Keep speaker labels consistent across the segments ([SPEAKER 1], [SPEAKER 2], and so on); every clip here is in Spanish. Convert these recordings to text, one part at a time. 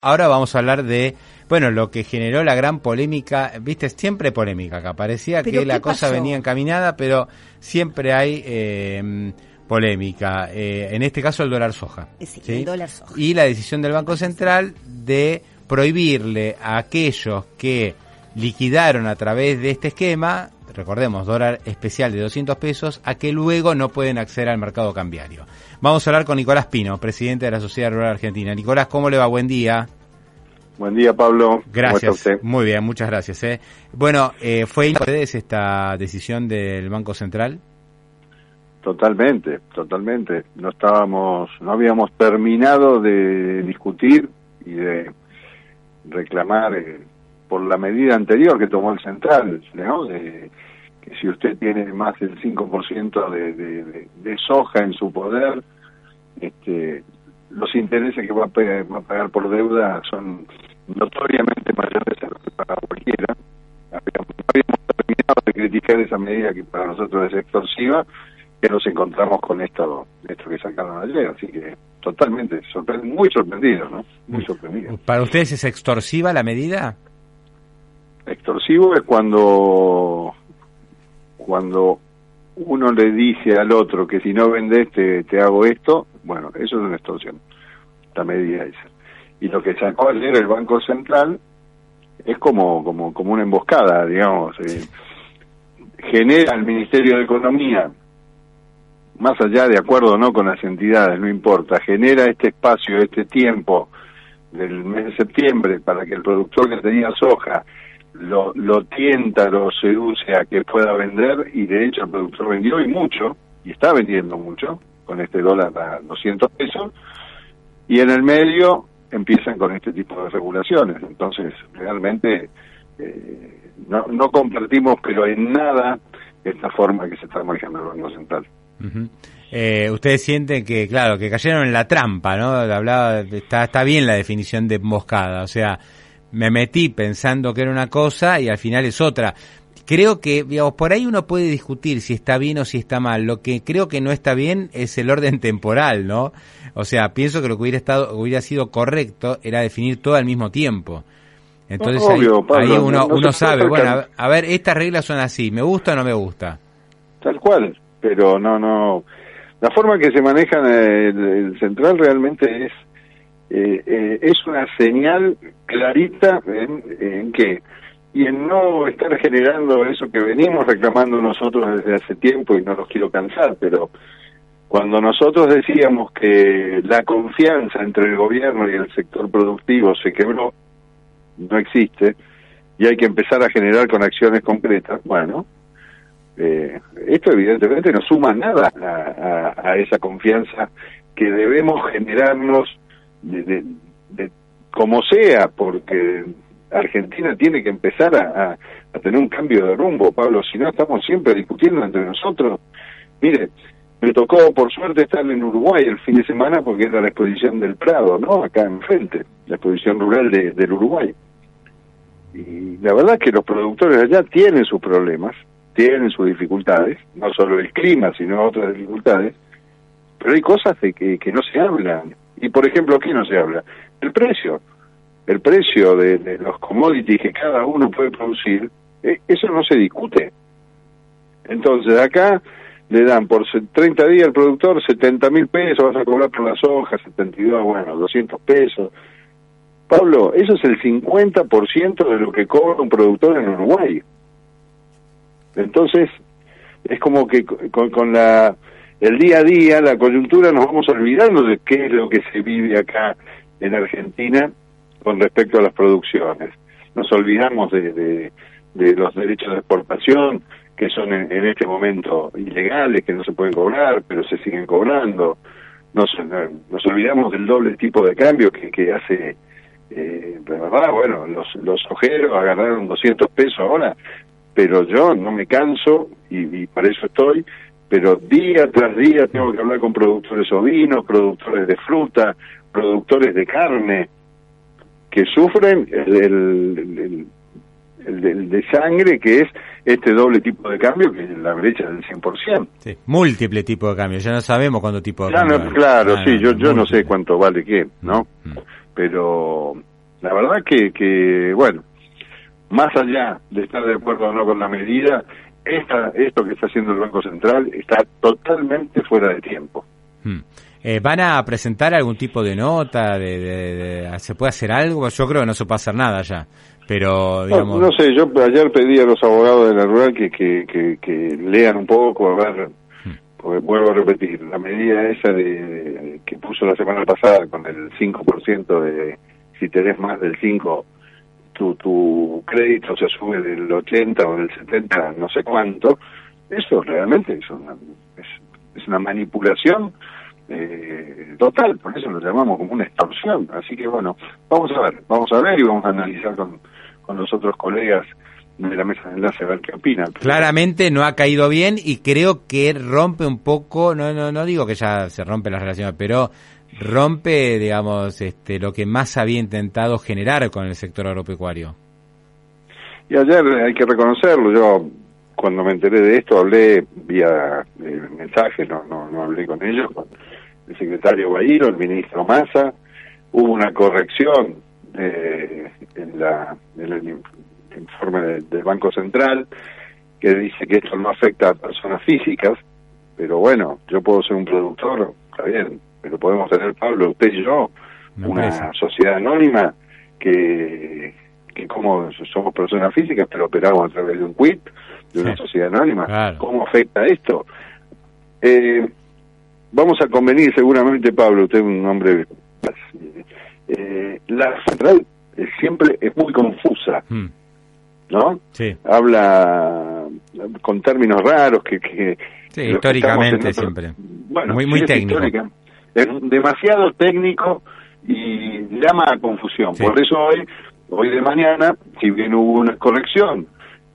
[SPEAKER 1] Ahora vamos a hablar de, bueno, lo que generó la gran polémica, viste, siempre polémica acá, parecía que la cosa venía encaminada, pero siempre hay... Eh, polémica, eh, en este caso el dólar soja.
[SPEAKER 2] El dólar soja.
[SPEAKER 1] Y la decisión del Banco Central de prohibirle a aquellos que liquidaron a través de este esquema, recordemos, dólar especial de 200 pesos, a que luego no pueden acceder al mercado cambiario. Vamos a hablar con Nicolás Pino, presidente de la Sociedad Rural Argentina. Nicolás, ¿cómo le va? Buen día.
[SPEAKER 3] Buen día, Pablo.
[SPEAKER 1] Gracias. Muy bien, muchas gracias. ¿eh? Bueno, eh, ¿fue ustedes esta decisión del Banco Central?
[SPEAKER 3] Totalmente, totalmente. No estábamos, no habíamos terminado de discutir y de reclamar eh, por la medida anterior que tomó el Central, ¿no? De, que si usted tiene más del 5% de, de, de, soja en su poder, este, los intereses que va a, pagar, por deuda son notoriamente mayores a los que paga cualquiera. Habíamos terminado de criticar esa medida que para nosotros es extorsiva, que nos encontramos con esto, esto que sacaron ayer, así que totalmente muy sorprendido, ¿no? Muy mm. sorprendido.
[SPEAKER 1] ¿Para ustedes es extorsiva la medida?
[SPEAKER 3] Extorsivo es cuando cuando uno le dice al otro que si no vendes te, te hago esto, bueno, eso es una extorsión, la medida esa. Y lo que sacó ayer el Banco Central es como, como, como una emboscada, digamos. Eh, genera al Ministerio de Economía, más allá de acuerdo no con las entidades, no importa, genera este espacio, este tiempo del mes de septiembre para que el productor que tenía soja lo, lo tienta, lo seduce a que pueda vender y de hecho el productor vendió y mucho, y está vendiendo mucho, con este dólar a 200 pesos, y en el medio empiezan con este tipo de regulaciones. Entonces, realmente eh, no, no compartimos, pero en nada, esta forma que se está manejando el Banco Central.
[SPEAKER 1] eh, ustedes sienten que, claro, que cayeron en la trampa, ¿no? Hablaba, está, está bien la definición de emboscada, o sea, me metí pensando que era una cosa y al final es otra. Creo que, digamos, por ahí uno puede discutir si está bien o si está mal. Lo que creo que no está bien es el orden temporal, ¿no? O sea, pienso que lo que hubiera estado, hubiera sido correcto era definir todo al mismo tiempo. Entonces ahí, uno, uno sabe, bueno, a, ver, estas reglas son así, ¿me gusta o no me gusta?
[SPEAKER 3] Tal cual, pero no, no. La forma que se maneja el central realmente es eh, eh, es una señal clarita en, que y en no estar generando eso que venimos reclamando nosotros desde hace tiempo y no los quiero cansar, pero cuando nosotros decíamos que la confianza entre el gobierno y el sector productivo se quebró, no existe, y hay que empezar a generar con acciones concretas, bueno, eh, esto evidentemente no suma nada a, a esa confianza que debemos generarnos de, de, como sea, porque Argentina tiene que empezar a, a, tener un cambio de rumbo, Pablo, si no estamos siempre discutiendo entre nosotros. Mire, me tocó por suerte estar en Uruguay el fin de semana porque era la exposición del Prado, ¿no? Acá enfrente, la exposición rural de, del Uruguay. Y la verdad es que los productores allá tienen sus problemas, tienen sus dificultades, no solo el clima, sino otras dificultades, pero hay cosas de que, que no se hablan. Y por ejemplo, ¿qué no se habla? El precio. El precio de, los commodities que cada uno puede producir, eh, eso no se discute. Entonces, acá le dan por 30 días al productor 70 mil pesos, vas a cobrar por las hojas, 72, bueno, 200 pesos. Pablo, eso es el 50% de lo que cobra un productor en Uruguay. Entonces, es como que con la el día a día, la coyuntura, nos vamos olvidando de qué es lo que se vive acá en Argentina con respecto a las producciones. Nos olvidamos de, de, los derechos de exportación, que son en, este momento ilegales, que no se pueden cobrar, pero se siguen cobrando. nos, nos olvidamos del doble tipo de cambio que, hace, eh, verdad, bueno, los, los ojeros agarraron 200 pesos ahora, pero yo no me canso y para eso estoy, pero día tras día tengo que hablar con productores ovinos, productores de fruta, productores de carne, que sufren el, el, el, el de sangre que es este doble tipo de cambio que es la brecha del 100%.
[SPEAKER 1] Sí, múltiple tipo de cambio, ya no sabemos cuánto tipo de
[SPEAKER 3] Ya
[SPEAKER 1] cambio.
[SPEAKER 3] no, claro,
[SPEAKER 1] Ah,
[SPEAKER 3] sí, yo, yo no sé cuánto vale qué, ¿no?
[SPEAKER 1] Mm.
[SPEAKER 3] Pero la verdad que, que, bueno, más allá de estar de acuerdo o no con la medida, esta, esto que está haciendo el Banco Central está totalmente fuera de tiempo.
[SPEAKER 1] Mm. Eh, ¿Van a presentar algún tipo de nota? De, de- de- ¿Se puede hacer algo? Yo creo que no se puede hacer nada ya. Pero,
[SPEAKER 3] No,
[SPEAKER 1] digamos...
[SPEAKER 3] no sé, yo ayer pedí a los abogados de la rural que, que, que, que lean un poco, a ver, porque vuelvo a repetir, la medida esa de, de- que puso la semana pasada con el 5% de, si tenés más del 5, tu, tu crédito se sube del 80 o del 70, no sé cuánto, eso realmente es una, es, una manipulación eh, total, por eso lo llamamos como una extorsión. Así que bueno, vamos a ver, vamos a ver y vamos a analizar con, con los otros colegas de la mesa de enlace a ver qué opinan.
[SPEAKER 1] Claramente no ha caído bien y creo que rompe un poco, no, no, no digo que ya se rompe las relaciones, pero rompe, digamos, este, lo que más había intentado generar con el sector agropecuario.
[SPEAKER 3] Y ayer hay que reconocerlo, yo cuando me enteré de esto hablé vía eh, mensaje, no, no, no hablé con ellos, con el secretario Guairo, el ministro Massa, hubo una corrección eh, en, la, en el informe de- del Banco Central que dice que esto no afecta a personas físicas, pero bueno, yo puedo ser un productor, está bien, pero podemos tener, Pablo, usted y yo,
[SPEAKER 1] Una
[SPEAKER 3] sociedad anónima que, que como somos personas físicas, pero operamos a través de un quit, de una
[SPEAKER 1] Sí.
[SPEAKER 3] sociedad anónima,
[SPEAKER 1] Claro.
[SPEAKER 3] ¿cómo afecta esto? Eh, vamos a convenir seguramente, Pablo, usted es un hombre... Eh, la central eh, siempre es muy confusa,
[SPEAKER 1] Mm,
[SPEAKER 3] ¿no?
[SPEAKER 1] Sí,
[SPEAKER 3] Habla con términos raros que... que
[SPEAKER 1] Sí,
[SPEAKER 3] que
[SPEAKER 1] históricamente siempre.
[SPEAKER 3] Bueno,
[SPEAKER 1] Muy- muy
[SPEAKER 3] sí,
[SPEAKER 1] técnico.
[SPEAKER 3] histórica. Es demasiado técnico y llama a confusión.
[SPEAKER 1] Sí.
[SPEAKER 3] Por eso hoy, hoy de mañana, si bien hubo una corrección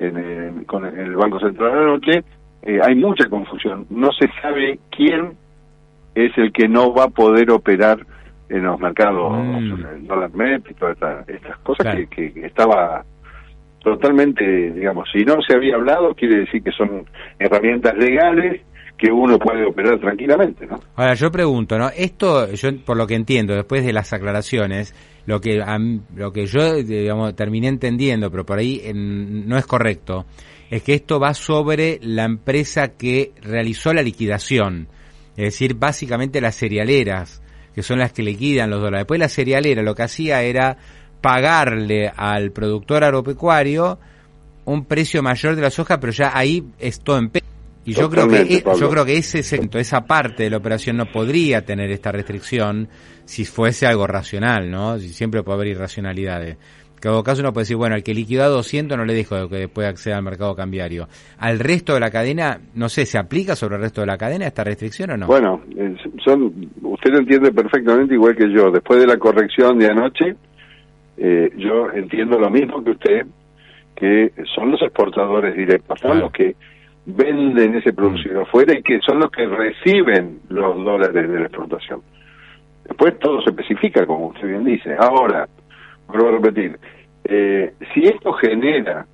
[SPEAKER 3] en el, con el Banco Central anoche, eh, hay mucha confusión. No se sabe quién es el que no va a poder operar en los mercados,
[SPEAKER 1] Mm.
[SPEAKER 3] el dólar MEP y todas estas, estas cosas
[SPEAKER 1] Claro.
[SPEAKER 3] que, que estaba totalmente, digamos, si no se había hablado, quiere decir que son herramientas legales que uno puede operar tranquilamente, ¿no?
[SPEAKER 1] Ahora yo pregunto, ¿no? Esto, yo por lo que entiendo, después de las aclaraciones, lo que a lo que yo digamos terminé entendiendo, pero por ahí en- no es correcto, es que esto va sobre la empresa que realizó la liquidación, es decir, básicamente las cerealeras, que son las que liquidan los dólares. Después la cerealera lo que hacía era pagarle al productor agropecuario un precio mayor de la soja, pero ya ahí es todo en. Y yo creo que
[SPEAKER 3] Pablo.
[SPEAKER 1] yo creo que ese segmento, esa parte de la operación no podría tener esta restricción si fuese algo racional, ¿no? Si siempre puede haber irracionalidades. En todo caso uno puede decir, bueno, al que liquidó a 200 no le dejo que pueda acceder al mercado cambiario. Al resto de la cadena, no sé, ¿se aplica sobre el resto de la cadena esta restricción o no?
[SPEAKER 3] Bueno, son, usted lo entiende perfectamente igual que yo. Después de la corrección de anoche, eh, yo entiendo lo mismo que usted, que son los exportadores directos, son
[SPEAKER 1] Claro.
[SPEAKER 3] los que venden ese producido afuera y que son los que reciben los dólares de la exportación. Después todo se especifica, como usted bien dice. Ahora, vuelvo a repetir, eh, si esto genera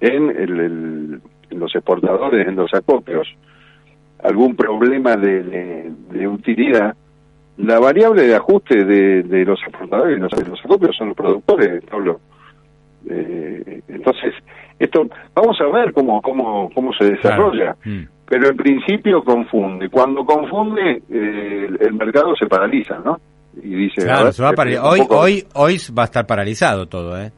[SPEAKER 3] en, el- el- en los exportadores, en los acopios, algún problema de, de- de utilidad, la variable de ajuste de, de los exportadores y los, de los acopios son los productores, Pablo. Eh, entonces, esto vamos a ver cómo cómo cómo se desarrolla,
[SPEAKER 1] Claro. Mm.
[SPEAKER 3] pero en principio confunde. Cuando confunde, eh, el, el mercado se paraliza, ¿no? Y dice,
[SPEAKER 1] Claro,
[SPEAKER 3] ver,
[SPEAKER 1] se va a parali-
[SPEAKER 3] un
[SPEAKER 1] hoy,
[SPEAKER 3] poco-
[SPEAKER 1] hoy, hoy va a estar paralizado todo, ¿eh?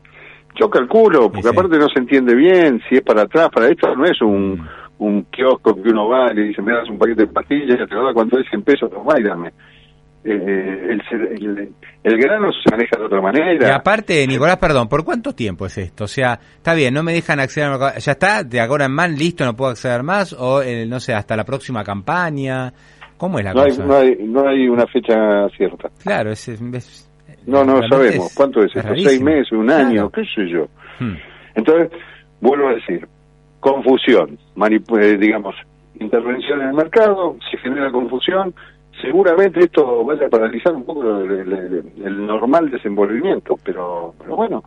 [SPEAKER 3] yo calculo, porque
[SPEAKER 1] Sí, sí.
[SPEAKER 3] aparte no se entiende bien si es para atrás, para esto no es un,
[SPEAKER 1] Mm.
[SPEAKER 3] un kiosco que uno va y le dice, me das un paquete de pastillas, te lo da cuánto es 100 pesos, toma y dame. Eh, el, el, el grano se maneja de otra manera.
[SPEAKER 1] Y aparte, Nicolás, perdón, ¿por cuánto tiempo es esto? O sea, está bien, no me dejan acceder al mercado. ¿Ya está? ¿De ahora en más listo no puedo acceder más? ¿O, eh, no sé, hasta la próxima campaña? ¿Cómo es la
[SPEAKER 3] no
[SPEAKER 1] cosa?
[SPEAKER 3] Hay, no, hay, no hay una fecha cierta.
[SPEAKER 1] Claro, es, es
[SPEAKER 3] no, no sabemos. ¿Cuánto es, esto? ¿Seis meses? ¿Un año? ¿Qué sé yo? Hmm. Entonces, vuelvo a decir, confusión, eh, digamos, intervención en el mercado, se genera confusión, seguramente esto vaya a paralizar un poco el, normal desenvolvimiento, pero, pero bueno,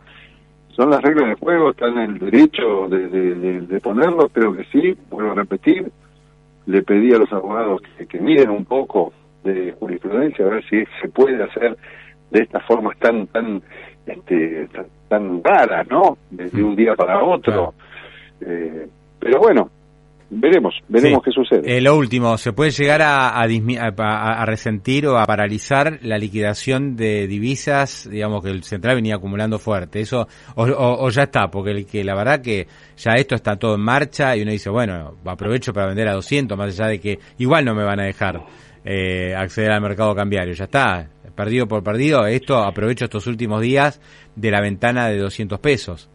[SPEAKER 3] son las reglas del juego, están en el derecho de, de, ponerlo, espero que sí, vuelvo a repetir, le pedí a los abogados que, que miren un poco de jurisprudencia, a ver si se puede hacer de estas formas tan tan este, tan, raras, ¿no? De, un día para otro. Eh, pero bueno, veremos, veremos qué sucede.
[SPEAKER 1] Eh, lo último, ¿se puede llegar a, a, resentir o a paralizar la liquidación de divisas, digamos que el central venía acumulando fuerte? Eso o, ya está, porque el, que la verdad que ya esto está todo en marcha y uno dice, bueno, aprovecho para vender a 200, más allá de que igual no me van a dejar eh, acceder al mercado cambiario, ya está, perdido por perdido, esto aprovecho estos últimos días de la ventana de 200 pesos.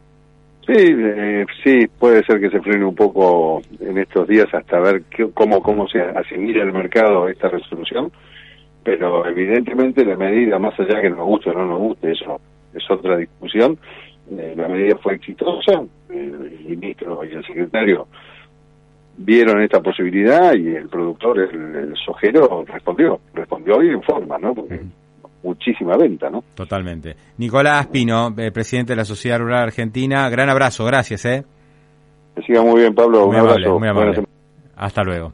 [SPEAKER 3] Sí, eh, sí, puede ser que se frene un poco en estos días hasta ver cómo, cómo se asimila el mercado esta resolución, pero evidentemente la medida, más allá que nos guste o no nos guste, eso es otra discusión, eh, la medida fue exitosa, el ministro y el secretario vieron esta posibilidad y el productor, el, sojero, respondió, respondió hoy en forma, ¿no? Porque muchísima venta, ¿no?
[SPEAKER 1] Totalmente. Nicolás Pino, eh, presidente de la Sociedad Rural Argentina, gran abrazo, gracias, ¿eh?
[SPEAKER 3] Que siga muy bien, Pablo, un abrazo.
[SPEAKER 1] muy amable. Hasta luego.